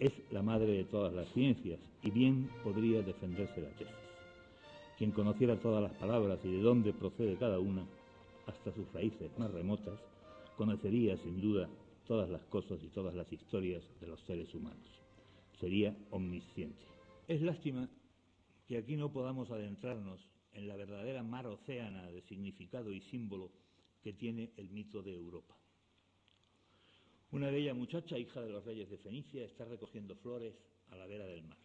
es la madre de todas las ciencias y bien podría defenderse la tesis. Quien conociera todas las palabras y de dónde procede cada una, hasta sus raíces más remotas, conocería sin duda todas las cosas y todas las historias de los seres humanos. Sería omnisciente. Es lástima que aquí no podamos adentrarnos en la verdadera mar océana de significado y símbolo que tiene el mito de Europa. Una bella muchacha, hija de los reyes de Fenicia, está recogiendo flores a la vera del mar.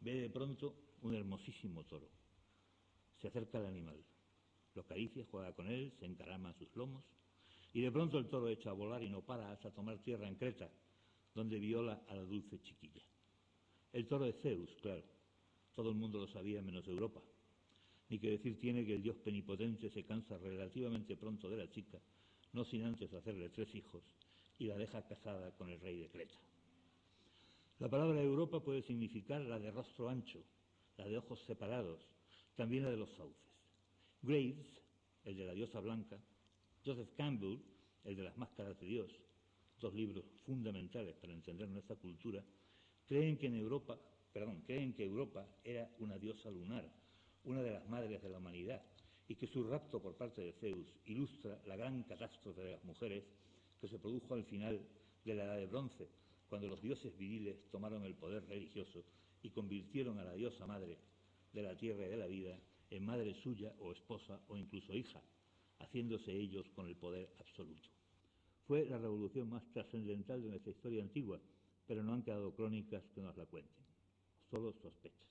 Ve de pronto un hermosísimo toro. Se acerca al animal, lo acaricia, juega con él, se encarama a sus lomos y de pronto el toro echa a volar y no para hasta tomar tierra en Creta, donde viola a la dulce chiquilla. El toro es Zeus, claro. Todo el mundo lo sabía menos Europa. Ni que decir tiene que el dios penipotente se cansa relativamente pronto de la chica, no sin antes hacerle tres hijos, y la deja casada con el rey de Creta. La palabra Europa puede significar la de rostro ancho, la de ojos separados, también la de los sauces. Graves, el de la diosa blanca, Joseph Campbell, el de las máscaras de Dios, dos libros fundamentales para entender nuestra cultura, creen que en Europa, perdón, creen que Europa era una diosa lunar, una de las madres de la humanidad, y que su rapto por parte de Zeus ilustra la gran catástrofe de las mujeres que se produjo al final de la Edad de Bronce, cuando los dioses viriles tomaron el poder religioso y convirtieron a la diosa madre de la tierra y de la vida en madre suya o esposa o incluso hija, haciéndose ellos con el poder absoluto. Fue la revolución más trascendental de nuestra historia antigua, pero no han quedado crónicas que nos la cuenten, solo sospechas.